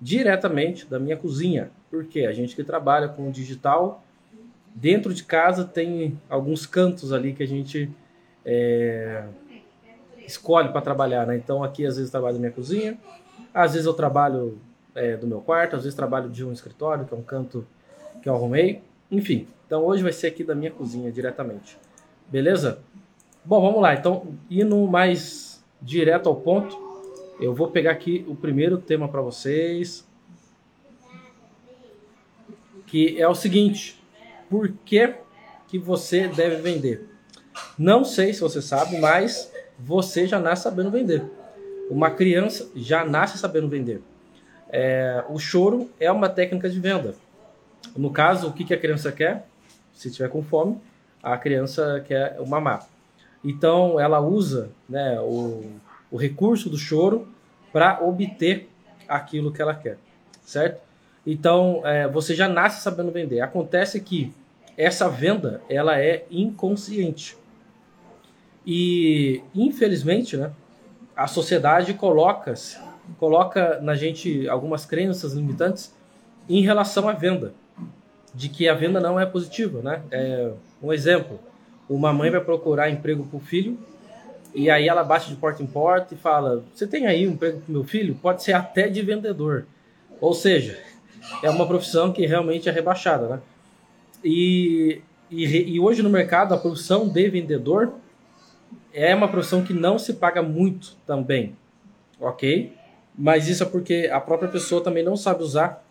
diretamente da minha cozinha. Porque a gente que trabalha com digital, dentro de casa tem alguns cantos ali que a gente é, escolhe para trabalhar, né? Então aqui às vezes trabalho na minha cozinha, às vezes eu trabalho é, do meu quarto, às vezes trabalho de um escritório, que é um canto que eu arrumei. Enfim, então hoje vai ser aqui da minha cozinha diretamente. Beleza? Bom, vamos lá. Então, indo mais direto ao ponto, eu vou pegar aqui o primeiro tema para vocês, que é o seguinte: por que, que você deve vender? Não sei se você sabe, mas você já nasce sabendo vender. Uma criança já nasce sabendo vender. É, o choro é uma técnica de venda. No caso, o que, que a criança quer? Se tiver com fome, a criança quer o mamar. Então, ela usa né, o, o recurso do choro para obter aquilo que ela quer, certo? Então, é, você já nasce sabendo vender. Acontece que essa venda ela é inconsciente. E, infelizmente, né, a sociedade coloca, coloca na gente algumas crenças limitantes em relação à venda. De que a venda não é positiva. Né? É, um exemplo, uma mãe vai procurar emprego para o filho e aí ela bate de porta em porta e fala: Você tem aí um emprego para meu filho? Pode ser até de vendedor. Ou seja, é uma profissão que realmente é rebaixada. Né? E, e, e hoje no mercado, a profissão de vendedor é uma profissão que não se paga muito também, ok? Mas isso é porque a própria pessoa também não sabe usar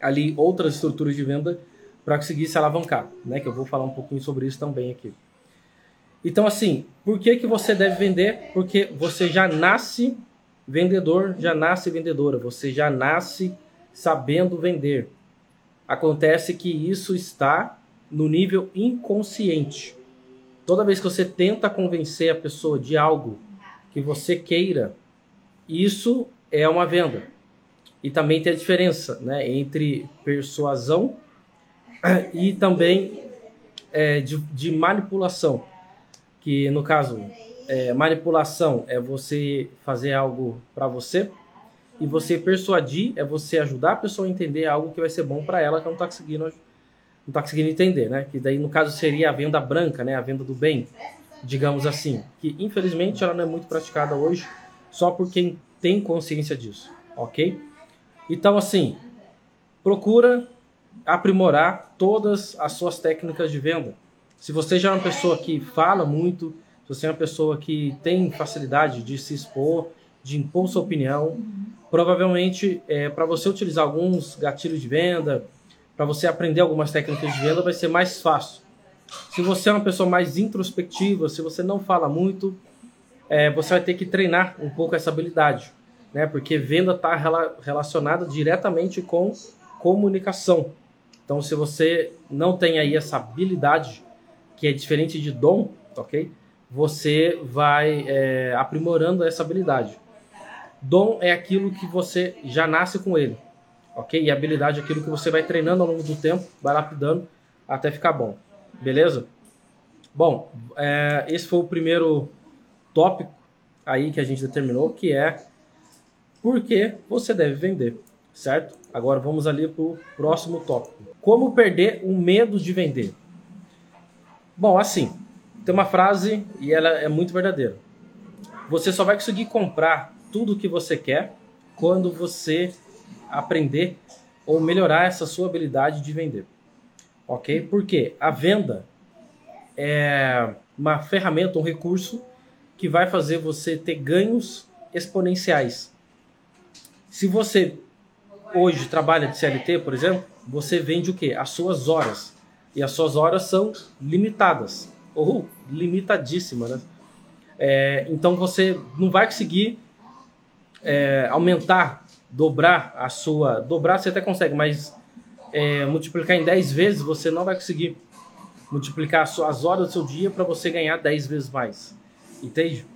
ali outras estruturas de venda para conseguir se alavancar, né? Que eu vou falar um pouquinho sobre isso também aqui. Então, assim, por que, que você deve vender? Porque você já nasce vendedor, já nasce vendedora, você já nasce sabendo vender. Acontece que isso está no nível inconsciente. Toda vez que você tenta convencer a pessoa de algo que você queira, isso é uma venda. E também tem a diferença né, entre persuasão e também é, de, de, manipulação. Que no caso, é, manipulação é você fazer algo para você e você persuadir é você ajudar a pessoa a entender algo que vai ser bom para ela que não está conseguindo não está conseguindo entender, né? Que daí no caso seria a venda branca, né? A venda do bem, digamos assim, que infelizmente ela não é muito praticada hoje, só por quem tem consciência disso, ok? Então assim, procura aprimorar todas as suas técnicas de venda. Se você já é uma pessoa que fala muito, se você é uma pessoa que tem facilidade de se expor, de impor sua opinião, provavelmente é, para você utilizar alguns gatilhos de venda, para você aprender algumas técnicas de venda vai ser mais fácil. Se você é uma pessoa mais introspectiva, se você não fala muito, é, você vai ter que treinar um pouco essa habilidade, né? Porque venda está rela relacionada diretamente com comunicação. Então, se você não tem aí essa habilidade, que é diferente de dom, ok? Você vai é, aprimorando essa habilidade. Dom é aquilo que você já nasce com ele ok? E habilidade é aquilo que você vai treinando ao longo do tempo, vai lapidando até ficar bom, beleza? Bom, é, esse foi o primeiro tópico aí que a gente determinou, que é por que você deve vender, certo? Agora vamos ali para o próximo tópico. Como perder o medo de vender? Bom, assim, tem uma frase e ela é muito verdadeira. Você só vai conseguir comprar tudo o que você quer quando você aprender ou melhorar essa sua habilidade de vender. Ok? Porque a venda é uma ferramenta, um recurso que vai fazer você ter ganhos exponenciais. Se você hoje trabalha de CLT, por exemplo, você vende o quê? As suas horas. E as suas horas são limitadas, ou limitadíssimas, né? É, então você não vai conseguir é, aumentar dobrar a sua. Dobrar você até consegue, mas é, multiplicar em 10 vezes você não vai conseguir multiplicar as suas horas do seu dia para você ganhar 10 vezes mais. Entende?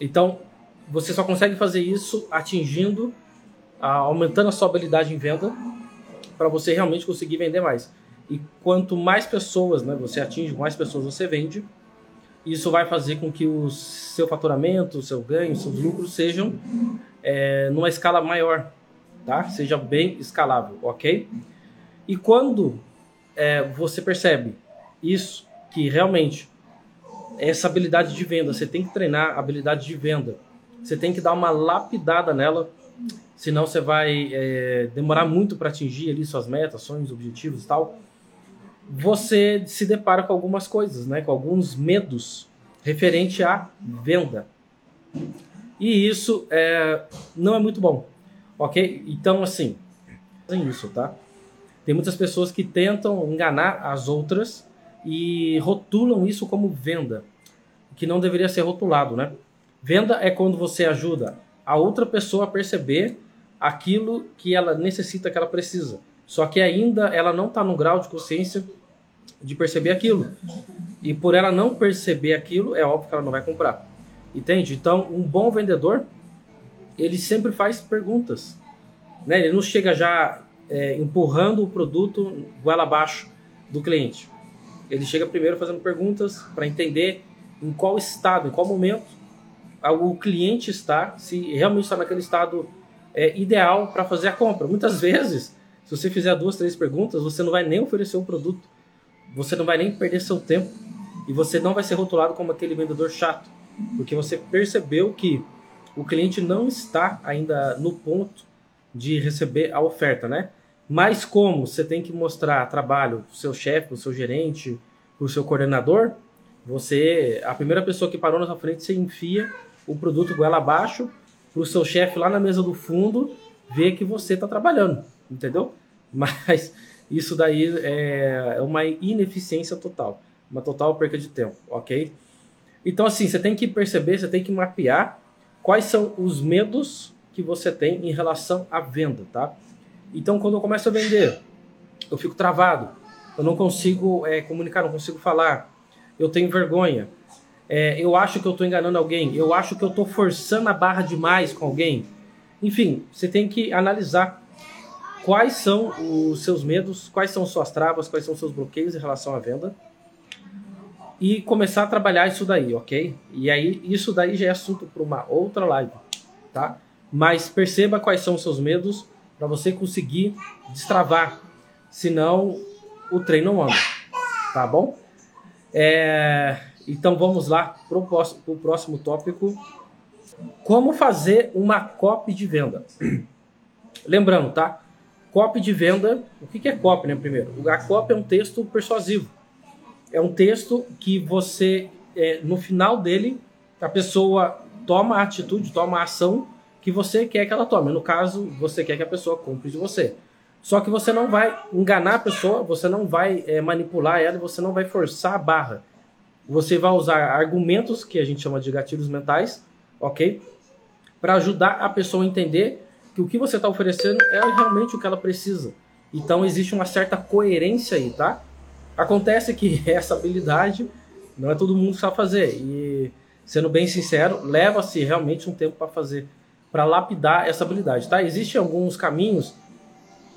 Então, você só consegue fazer isso atingindo, aumentando a sua habilidade em venda para você realmente conseguir vender mais. E quanto mais pessoas né, você atinge, mais pessoas você vende, isso vai fazer com que o seu faturamento, o seu ganho, seus lucros sejam é, numa escala maior. tá? Seja bem escalável, ok? E quando é, você percebe isso, que realmente essa habilidade de venda, você tem que treinar a habilidade de venda, você tem que dar uma lapidada nela, senão você vai é, demorar muito para atingir ali suas metas, sonhos, objetivos e tal. Você se depara com algumas coisas, né? Com alguns medos referente à venda. E isso é, não é muito bom, ok? Então, assim, tem isso, tá? Tem muitas pessoas que tentam enganar as outras e rotulam isso como venda, que não deveria ser rotulado, né? Venda é quando você ajuda a outra pessoa a perceber aquilo que ela necessita, que ela precisa. Só que ainda ela não está no grau de consciência de perceber aquilo. E por ela não perceber aquilo, é óbvio que ela não vai comprar. Entende? Então, um bom vendedor, ele sempre faz perguntas. Né? Ele não chega já é, empurrando o produto goela abaixo do cliente. Ele chega primeiro fazendo perguntas para entender em qual estado, em qual momento o cliente está, se realmente está naquele estado é, ideal para fazer a compra. Muitas vezes, se você fizer duas, três perguntas, você não vai nem oferecer o produto, você não vai nem perder seu tempo e você não vai ser rotulado como aquele vendedor chato, porque você percebeu que o cliente não está ainda no ponto de receber a oferta, né? Mas como você tem que mostrar trabalho para o seu chefe, para o seu gerente, para o seu coordenador, você, a primeira pessoa que parou na sua frente, você enfia o produto goela abaixo para o seu chefe lá na mesa do fundo ver que você está trabalhando, entendeu? Mas isso daí é, é uma ineficiência total, uma total perca de tempo, ok? Então assim, você tem que perceber, você tem que mapear quais são os medos que você tem em relação à venda, tá? Então, quando eu começo a vender, eu fico travado, eu não consigo é, comunicar, não consigo falar, eu tenho vergonha, é, eu acho que eu estou enganando alguém, eu acho que eu estou forçando a barra demais com alguém. Enfim, você tem que analisar quais são os seus medos, quais são suas travas, quais são seus bloqueios em relação à venda e começar a trabalhar isso daí, ok? E aí, isso daí já é assunto para uma outra live, tá? Mas perceba quais são os seus medos, para você conseguir destravar. Senão o trem não anda. Tá bom? É, então vamos lá para o próximo tópico. Como fazer uma copy de venda? Lembrando, tá? Copy de venda, o que é copy, né? Primeiro, a copy é um texto persuasivo. É um texto que você, é, no final dele, a pessoa toma a atitude, toma a ação que você quer que ela tome. No caso, você quer que a pessoa compre de você. Só que você não vai enganar a pessoa, você não vai é, manipular ela, você não vai forçar a barra. Você vai usar argumentos que a gente chama de gatilhos mentais, ok? Para ajudar a pessoa a entender que o que você está oferecendo é realmente o que ela precisa. Então existe uma certa coerência aí, tá? Acontece que essa habilidade não é todo mundo que sabe fazer. E, sendo bem sincero, leva-se realmente um tempo para fazer para lapidar essa habilidade, tá? Existem alguns caminhos,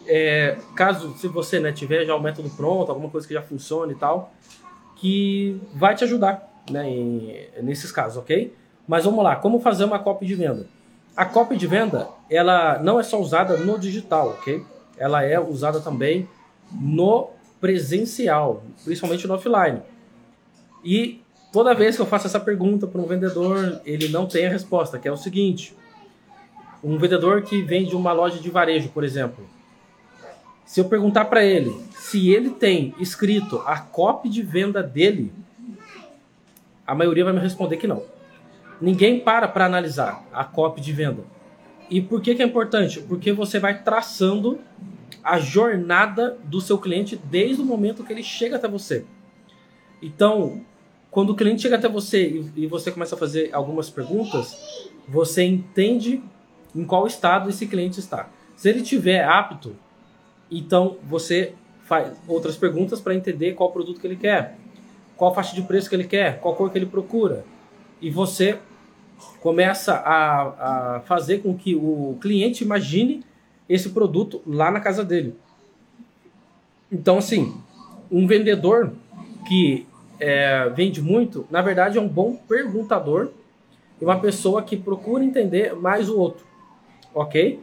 é, caso se você né, tiver já o método pronto, alguma coisa que já funcione e tal, que vai te ajudar, né, em, nesses casos, ok? Mas vamos lá, como fazer uma copy de venda? A copy de venda, ela não é só usada no digital, ok? Ela é usada também no presencial, principalmente no offline. E toda vez que eu faço essa pergunta para um vendedor, ele não tem a resposta, que é o seguinte: um vendedor que vende uma loja de varejo, por exemplo. Se eu perguntar para ele se ele tem escrito a copy de venda dele, a maioria vai me responder que não. Ninguém para para analisar a copy de venda. E por que, que é importante? Porque você vai traçando a jornada do seu cliente desde o momento que ele chega até você. Então, quando o cliente chega até você e você começa a fazer algumas perguntas, você entende em qual estado esse cliente está. Se ele tiver apto, então você faz outras perguntas para entender qual produto que ele quer, qual faixa de preço que ele quer, qual cor que ele procura. E você começa a, a fazer com que o cliente imagine esse produto lá na casa dele. Então, assim, um vendedor que é, vende muito, na verdade, é um bom perguntador e uma pessoa que procura entender mais o outro ok?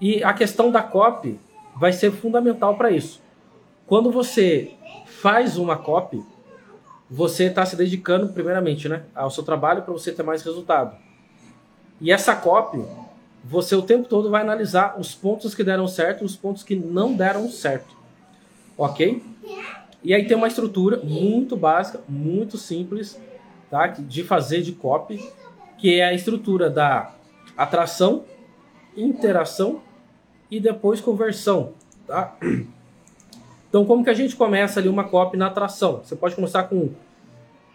E a questão da copy vai ser fundamental para isso. Quando você faz uma copy, você está se dedicando primeiramente né, ao seu trabalho para você ter mais resultado. E essa copy, você o tempo todo vai analisar os pontos que deram certo os pontos que não deram certo. Ok? E aí tem uma estrutura muito básica, muito simples, tá? de fazer de copy, que é a estrutura da atração, interação e depois conversão. Tá? Então, como que a gente começa ali uma copy na atração? Você pode começar com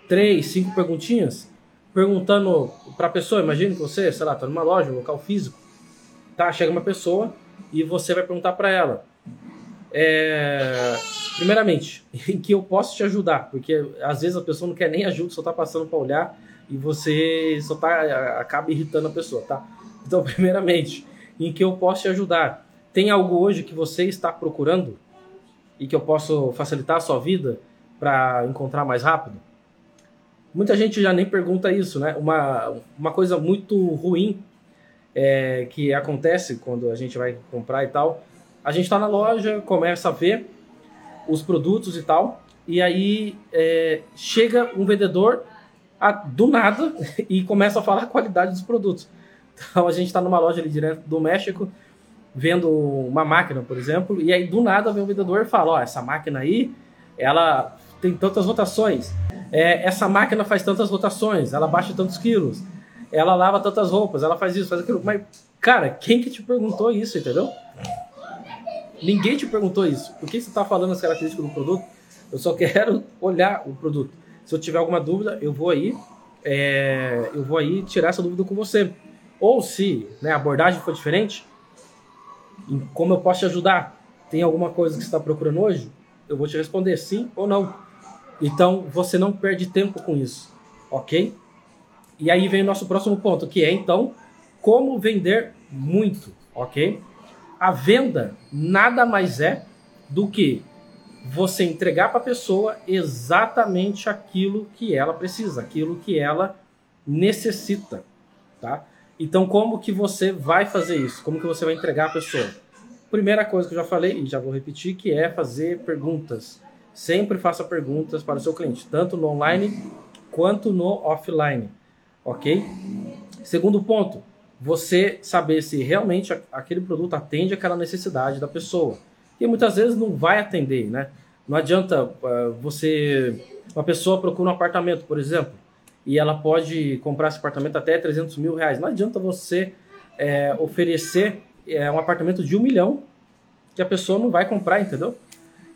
três, cinco perguntinhas, perguntando para a pessoa. Imagine que você, sei lá, está numa loja, um local físico, tá? Chega uma pessoa e você vai perguntar para ela. É, primeiramente, em que eu posso te ajudar? Porque às vezes a pessoa não quer nem ajuda, só está passando para olhar e você só tá acaba irritando a pessoa, tá? Então, primeiramente, em que eu posso te ajudar? Tem algo hoje que você está procurando e que eu posso facilitar a sua vida para encontrar mais rápido? Muita gente já nem pergunta isso, né? Uma, uma coisa muito ruim é, que acontece quando a gente vai comprar e tal. A gente está na loja, começa a ver os produtos e tal, e aí é, chega um vendedor a, do nada e começa a falar a qualidade dos produtos. Então a gente está numa loja ali direto do México, vendo uma máquina, por exemplo, e aí do nada vem o vendedor e fala: Ó, essa máquina aí, ela tem tantas rotações, é, essa máquina faz tantas rotações, ela baixa tantos quilos, ela lava tantas roupas, ela faz isso, faz aquilo. Mas, cara, quem que te perguntou isso, entendeu? Ninguém te perguntou isso. Por que você está falando as características do produto? Eu só quero olhar o produto. Se eu tiver alguma dúvida, eu vou aí, é, eu vou aí tirar essa dúvida com você. Ou se né, a abordagem for diferente, como eu posso te ajudar? Tem alguma coisa que você está procurando hoje? Eu vou te responder sim ou não. Então você não perde tempo com isso, ok? E aí vem o nosso próximo ponto, que é então como vender muito, ok? A venda nada mais é do que você entregar para a pessoa exatamente aquilo que ela precisa, aquilo que ela necessita, tá? Então, como que você vai fazer isso? Como que você vai entregar a pessoa? Primeira coisa que eu já falei e já vou repetir, que é fazer perguntas. Sempre faça perguntas para o seu cliente, tanto no online quanto no offline, ok? Segundo ponto, você saber se realmente aquele produto atende aquela necessidade da pessoa. E muitas vezes não vai atender, né? Não adianta uh, você... Uma pessoa procura um apartamento, por exemplo, e ela pode comprar esse apartamento até 300 mil reais. Não adianta você é, oferecer é, um apartamento de um milhão que a pessoa não vai comprar, entendeu?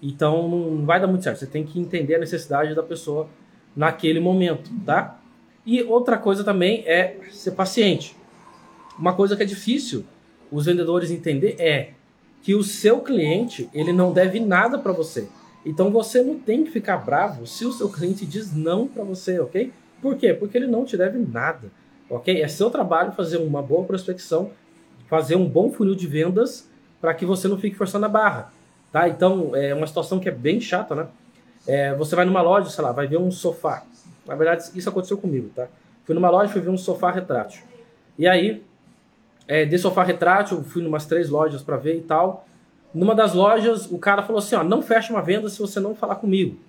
Então não vai dar muito certo. Você tem que entender a necessidade da pessoa naquele momento, tá? E outra coisa também é ser paciente. Uma coisa que é difícil os vendedores entender é que o seu cliente ele não deve nada para você. Então você não tem que ficar bravo se o seu cliente diz não para você, ok? Por quê? Porque ele não te deve nada, ok? É seu trabalho fazer uma boa prospecção, fazer um bom funil de vendas para que você não fique forçando a barra, tá? Então, é uma situação que é bem chata, né? É, você vai numa loja, sei lá, vai ver um sofá. Na verdade, isso aconteceu comigo, tá? Fui numa loja e fui ver um sofá retrátil. E aí, é, de sofá retrátil, fui numas três lojas para ver e tal. Numa das lojas, o cara falou assim, ó, não fecha uma venda se você não falar comigo.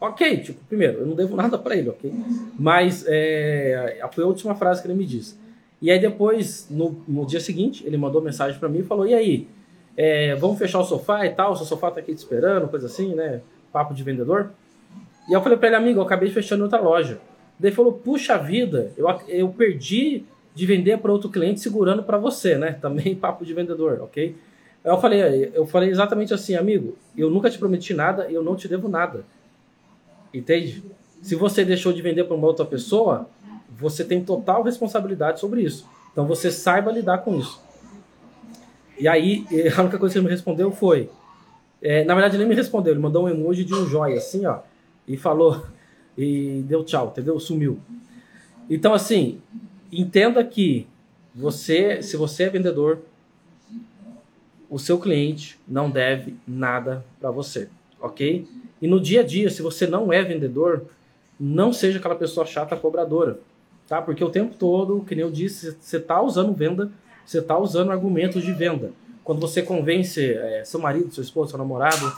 Ok, tipo, primeiro, eu não devo nada para ele, ok? Mas é, foi a última frase que ele me disse. E aí depois, no, no dia seguinte, ele mandou mensagem para mim e falou, e aí, é, vamos fechar o sofá e tal, seu sofá tá aqui te esperando, coisa assim, né? Papo de vendedor. E eu falei para ele, amigo, eu acabei fechando outra loja. Daí ele falou, puxa vida, eu, eu perdi de vender para outro cliente segurando para você, né? Também papo de vendedor, ok? Eu falei, eu falei exatamente assim, amigo, eu nunca te prometi nada e eu não te devo nada. Entende? Se você deixou de vender para uma outra pessoa, você tem total responsabilidade sobre isso. Então você saiba lidar com isso. E aí, a única coisa que ele me respondeu foi. É, na verdade, ele nem me respondeu, ele mandou um emoji de um joia, assim, ó, e falou, e deu tchau, entendeu? Sumiu. Então, assim, entenda que você, se você é vendedor, o seu cliente não deve nada para você, ok? E no dia a dia, se você não é vendedor, não seja aquela pessoa chata cobradora, tá? Porque o tempo todo, que nem eu disse, você está usando venda, você está usando argumentos de venda. quando você convence é, seu marido, seu esposo, seu namorado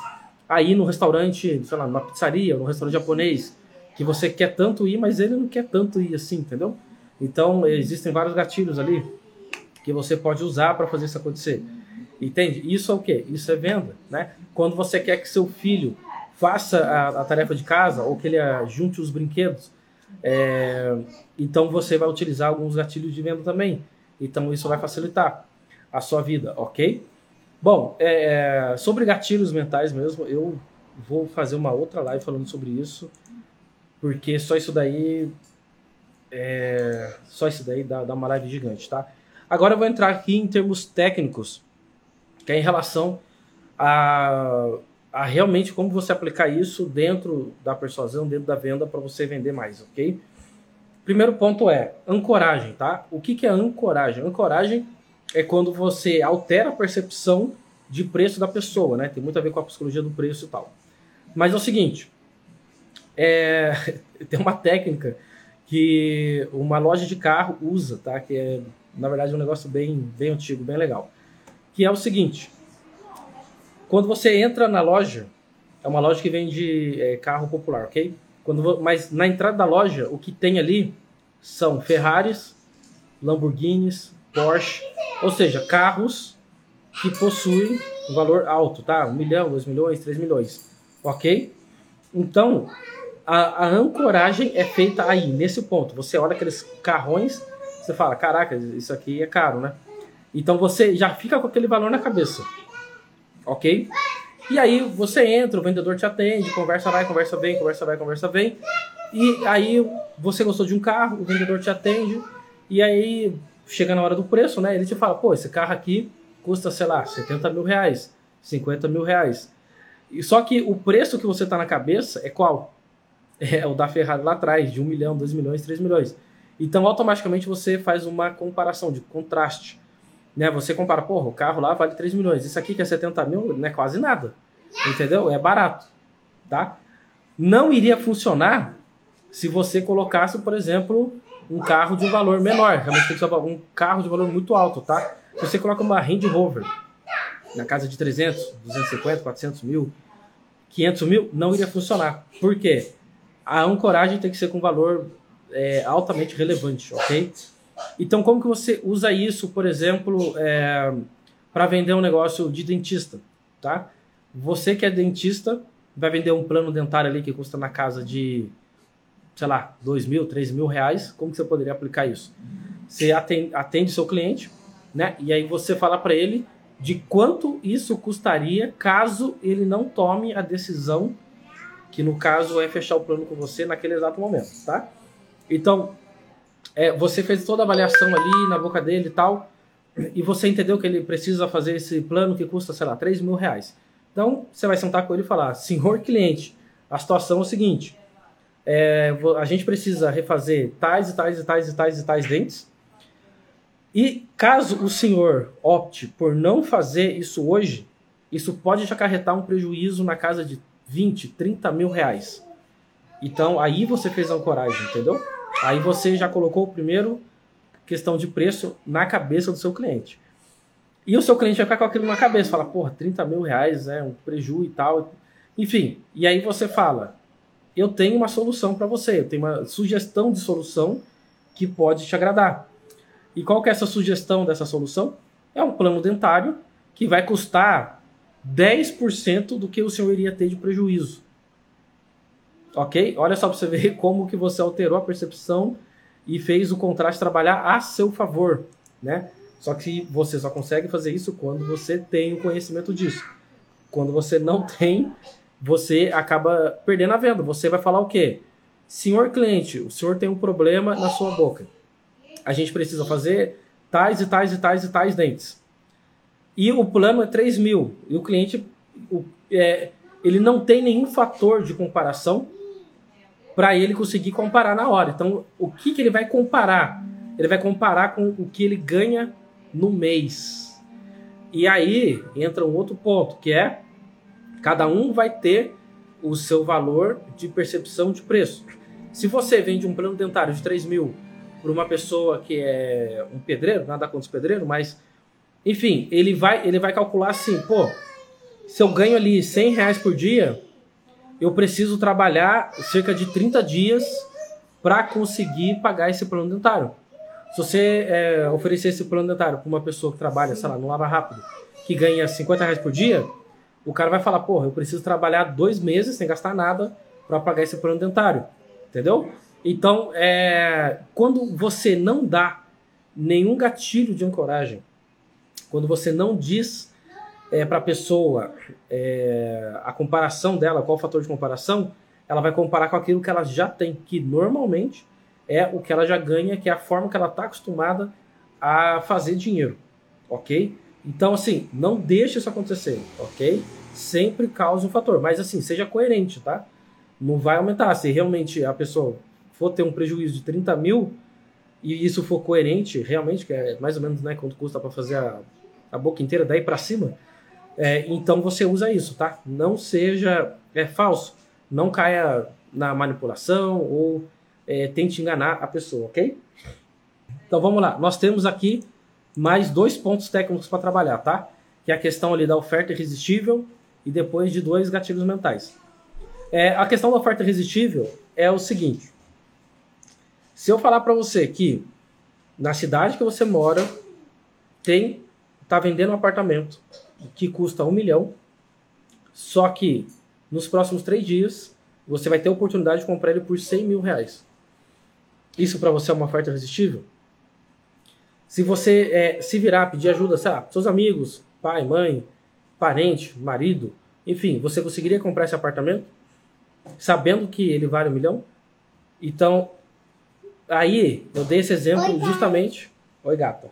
a ir no restaurante, sei lá, numa pizzaria, num restaurante japonês, que você quer tanto ir, mas ele não quer tanto ir assim, entendeu? Então, existem vários gatilhos ali que você pode usar para fazer isso acontecer. Entende? Isso é o quê? Isso é venda, né? Quando você quer que seu filho faça a, a tarefa de casa ou que ele junte os brinquedos, é, então você vai utilizar alguns gatilhos de venda também. Então isso vai facilitar a sua vida, ok? Bom, é, sobre gatilhos mentais mesmo, eu vou fazer uma outra live falando sobre isso, porque só isso daí é, só isso daí dá, dá uma live gigante, tá? Agora eu vou entrar aqui em termos técnicos, que é em relação a, a realmente como você aplicar isso dentro da persuasão, dentro da venda para você vender mais, ok? Primeiro ponto é ancoragem, tá? O que, que é ancoragem? Ancoragem é quando você altera a percepção de preço da pessoa, né? Tem muito a ver com a psicologia do preço e tal. Mas é o seguinte, é... tem uma técnica que uma loja de carro usa, tá? Que é, na verdade, um negócio bem, bem antigo, bem legal. Que é o seguinte, quando você entra na loja, é uma loja que vende é, carro popular, ok? Quando, mas na entrada da loja, o que tem ali são Ferraris, Lamborghinis, Porsche, ou seja, carros que possuem um valor alto, tá? Um milhão, dois milhões, três milhões, ok? Então, a, a, ancoragem é feita aí, nesse ponto. Você olha aqueles carrões, você fala, caraca, isso aqui é caro, né? Então você já fica com aquele valor na cabeça, ok? E aí você entra, o vendedor te atende, conversa vai, conversa vem, conversa vai, conversa vem. E aí você gostou de um carro, o vendedor te atende, e aí chega na hora do preço, né? Ele te fala, pô, esse carro aqui custa, sei lá, 70 mil reais, 50 mil reais. E só que o preço que você tá na cabeça é qual? É o da Ferrari lá atrás, de 1 milhão, 2 milhões, 3 milhões. Então, automaticamente você faz uma comparação de contraste. Né? Você compara, porra, o carro lá vale 3 milhões, isso aqui que é 70 mil não é quase nada. Entendeu? É barato. Tá? Não iria funcionar se você colocasse, por exemplo, um carro de um valor menor. Realmente tem que ser um carro de valor muito alto, tá? Se você coloca uma Range Rover na casa de 300, 250, 400 mil, 500 mil, não iria funcionar. Por quê? A ancoragem tem que ser com valor é, altamente relevante, ok? Então, como que você usa isso, por exemplo, é, para vender um negócio de dentista, tá? Você que é dentista, vai vender um plano dentário ali que custa na casa de, sei lá, dois mil, três mil reais. Como que você poderia aplicar isso? Você atende, atende seu cliente, né? E aí você fala para ele de quanto isso custaria caso ele não tome a decisão, que no caso é fechar o plano com você naquele exato momento, tá? Então, é, você fez toda a avaliação ali na boca dele e tal, e você entendeu que ele precisa fazer esse plano que custa, sei lá, 3 mil reais. Então, você vai sentar com ele e falar, senhor cliente, a situação é o seguinte, é, a gente precisa refazer tais e tais e tais e tais e tais dentes, e caso o senhor opte por não fazer isso hoje, isso pode te acarretar um prejuízo na casa de 20, 30 mil reais. Então aí você fez a ancoragem, entendeu? Aí você já colocou o primeiro questão de preço na cabeça do seu cliente. E o seu cliente vai ficar com aquilo na cabeça, fala, porra, 30 mil reais é um prejuízo e tal. Enfim, e aí você fala, eu tenho uma solução para você, eu tenho uma sugestão de solução que pode te agradar. E qual que é essa sugestão dessa solução? É um plano dentário que vai custar 10% do que o senhor iria ter de prejuízo. Ok? Olha só para você ver como que você alterou a percepção e fez o contraste trabalhar a seu favor, né? Só que você só consegue fazer isso quando você tem o conhecimento disso. Quando você não tem, você acaba perdendo a venda. Você vai falar o quê? Senhor cliente, o senhor tem um problema na sua boca a gente precisa fazer tais e tais e tais e tais dentes. E o plano é 3 mil. E o cliente o, é, ele não tem nenhum fator de comparação para ele conseguir comparar na hora. Então, o que, que ele vai comparar? Ele vai comparar com o que ele ganha no mês. E aí entra um outro ponto, que é cada um vai ter o seu valor de percepção de preço. Se você vende um plano dentário de 3 mil para uma pessoa que é um pedreiro, nada contra os pedreiros, mas Enfim, ele vai, ele vai calcular assim, pô, se eu ganho ali 100 reais por dia, eu preciso trabalhar cerca de 30 dias para conseguir pagar esse plano dentário. Se você é, oferecer esse plano dentário para uma pessoa que trabalha, sei lá, no Lava Rápido, que ganha 50 reais por dia, o cara vai falar, porra, eu preciso trabalhar dois meses sem gastar nada para pagar esse plano dentário. Entendeu? Então, é, quando você não dá nenhum gatilho de ancoragem, quando você não diz é, para a pessoa é, a comparação dela, qual o fator de comparação, ela vai comparar com aquilo que ela já tem, que normalmente é o que ela já ganha, que é a forma que ela está acostumada a fazer dinheiro, ok? Então, assim, não deixe isso acontecer, ok? Sempre cause um fator, mas assim, seja coerente, tá? Não vai aumentar. Se realmente a pessoa for ter um prejuízo de 30 mil e isso for coerente, realmente, que é mais ou menos né, quanto custa para fazer a, a boca inteira, daí para cima, é, então você usa isso, tá? Não seja é, falso, não caia na manipulação ou é, tente enganar a pessoa, ok? Então vamos lá, nós temos aqui mais dois pontos técnicos para trabalhar, tá? Que é a questão ali da oferta irresistível e depois de dois gatilhos mentais. É, a questão da oferta irresistível é o seguinte: se eu falar para você que na cidade que você mora tem tá vendendo um apartamento que custa um milhão, só que nos próximos três dias você vai ter a oportunidade de comprar ele por 100 mil reais. Isso para você é uma oferta irresistível? Se você é, se virar, pedir ajuda, sabe, seus amigos, pai, mãe, parente, marido, enfim, você conseguiria comprar esse apartamento sabendo que ele vale um milhão? Então, aí eu dei esse exemplo Oi, justamente. Oi, gata.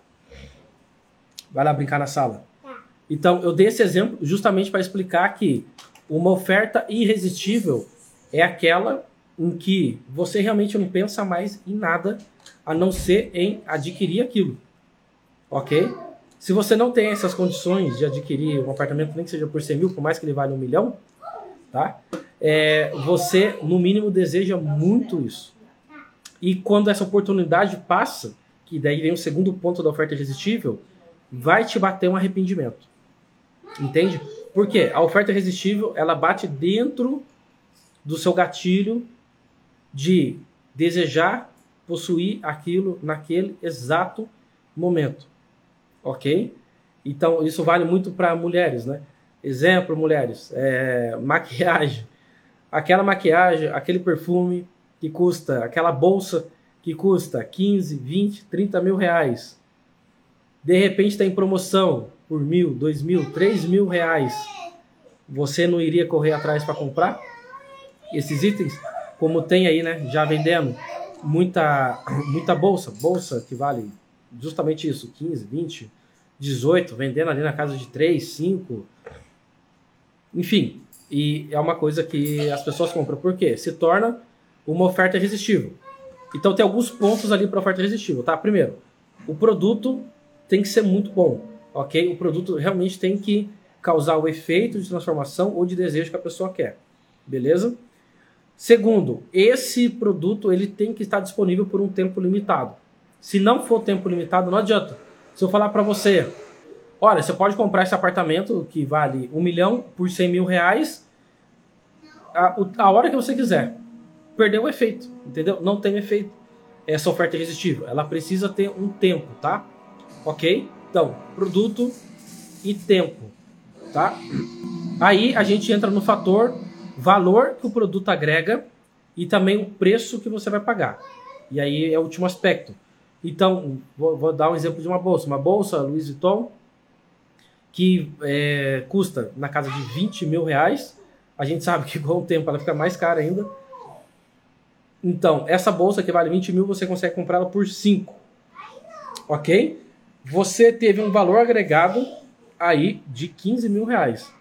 Vai lá brincar na sala. Então, eu dei esse exemplo justamente para explicar que uma oferta irresistível é aquela em que você realmente não pensa mais em nada a não ser em adquirir aquilo ok? Se você não tem essas condições de adquirir um apartamento, nem que seja por 100 mil, por mais que ele valha um milhão, tá? É, você, no mínimo, deseja muito isso. E quando essa oportunidade passa, que daí vem o segundo ponto da oferta irresistível, vai te bater um arrependimento. Entende? Porque a oferta irresistível, ela bate dentro do seu gatilho de desejar possuir aquilo naquele exato momento ok? Então, isso vale muito para mulheres, né? Exemplo, mulheres, é, maquiagem. Aquela maquiagem, aquele perfume que custa, aquela bolsa que custa 15, 20, 30 mil reais. De repente está em promoção por mil, dois mil, três mil reais. Você não iria correr atrás para comprar esses itens? Como tem aí, né? Já vendendo muita, muita bolsa, bolsa que vale justamente isso, 15, 20, 18, vendendo ali na casa de 3, 5. Enfim, e é uma coisa que as pessoas compram. Por quê? Se torna uma oferta irresistível. Então tem alguns pontos ali para oferta irresistível, tá? Primeiro, o produto tem que ser muito bom, ok? O produto realmente tem que causar o efeito de transformação ou de desejo que a pessoa quer, beleza? Segundo, esse produto ele tem que estar disponível por um tempo limitado. Se não for tempo limitado, não adianta. Se eu falar para você, olha, você pode comprar esse apartamento que vale um milhão por 100 mil reais a, a hora que você quiser. Perdeu o efeito, entendeu? Não tem efeito essa oferta irresistível. Ela precisa ter um tempo, tá? Ok? Então, produto e tempo, tá? Aí a gente entra no fator valor que o produto agrega e também o preço que você vai pagar. E aí é o último aspecto. Então, vou, vou, dar um exemplo de uma bolsa. Uma bolsa Louis Vuitton que é, custa na casa de 20 mil reais. A gente sabe que com o tempo ela fica mais cara ainda. Então, essa bolsa que vale 20 mil, você consegue comprá-la por 5. Ok? Você teve um valor agregado aí de 15 mil reais.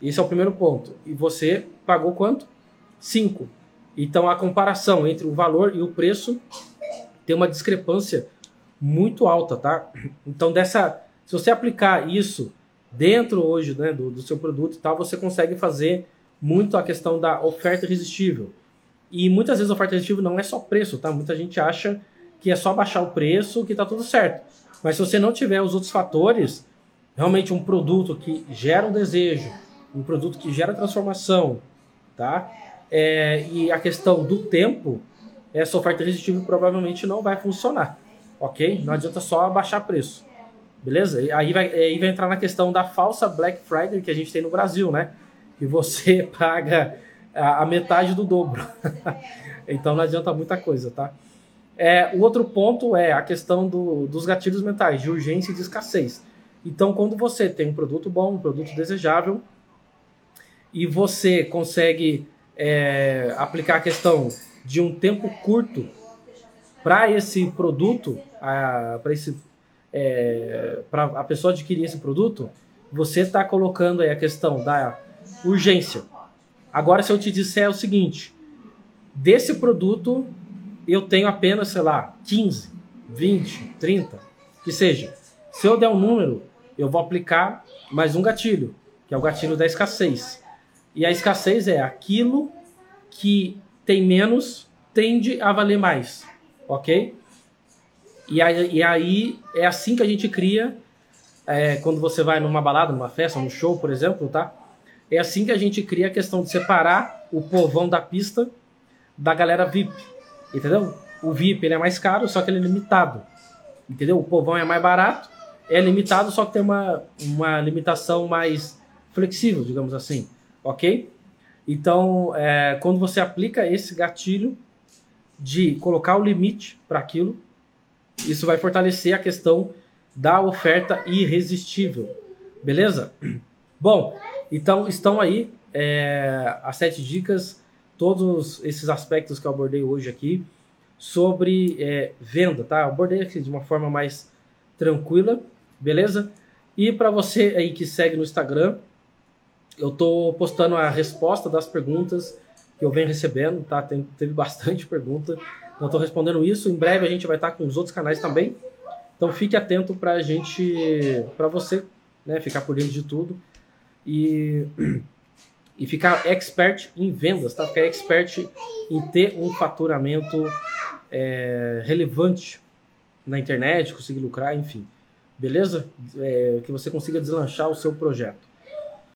Esse é o primeiro ponto. E você pagou quanto? 5. Então, a comparação entre o valor e o preço tem uma discrepância muito alta, tá? Então, dessa, se você aplicar isso dentro hoje né, do, do seu produto e tal, você consegue fazer muito a questão da oferta irresistível. E muitas vezes a oferta irresistível não é só preço, tá? Muita gente acha que é só baixar o preço que está tudo certo. Mas se você não tiver os outros fatores, realmente um produto que gera um desejo, um produto que gera transformação, tá? É, e a questão do tempo, essa oferta irresistível provavelmente não vai funcionar, ok? Não adianta só baixar preço, beleza? E aí vai, aí vai entrar na questão da falsa Black Friday que a gente tem no Brasil, né? Que você paga a, a metade do dobro. então não adianta muita coisa, tá? É, o outro ponto é a questão do, dos gatilhos mentais, de urgência e de escassez. Então, quando você tem um produto bom, um produto desejável, e você consegue é, aplicar a questão de um tempo curto para esse produto, para esse é, para a pessoa adquirir esse produto, você está colocando aí a questão da urgência. Agora, se eu te disser o seguinte, desse produto eu tenho apenas, sei lá, 15, 20, 30, que seja. Se eu der um número, eu vou aplicar mais um gatilho, que é o gatilho da escassez. E a escassez é aquilo que tem menos tende a valer mais, ok? E aí, e aí é assim que a gente cria, é, quando você vai numa balada, numa festa, num show, por exemplo, tá? É assim que a gente cria a questão de separar o povão da pista da galera VIP. Entendeu? O VIP ele é mais caro, só que ele é limitado. Entendeu? O povão é mais barato, é limitado, só que tem uma, uma limitação mais flexível, digamos assim. Ok? Então, é, quando você aplica esse gatilho de colocar o limite para aquilo, isso vai fortalecer a questão da oferta irresistível. Beleza? Bom, então estão aí é, as sete dicas todos esses aspectos que eu abordei hoje aqui sobre é, venda, tá? Eu abordei aqui de uma forma mais tranquila, beleza? E para você aí que segue no Instagram, eu tô postando a resposta das perguntas que eu venho recebendo, tá? Tem, teve bastante pergunta, então tô respondendo isso. Em breve a gente vai estar tá com os outros canais também. Então fique atento para a gente, para você, né, ficar por dentro de tudo e e ficar expert em vendas, tá? Ficar expert em ter um faturamento é, relevante na internet, conseguir lucrar, enfim. Beleza? É, que você consiga deslanchar o seu projeto.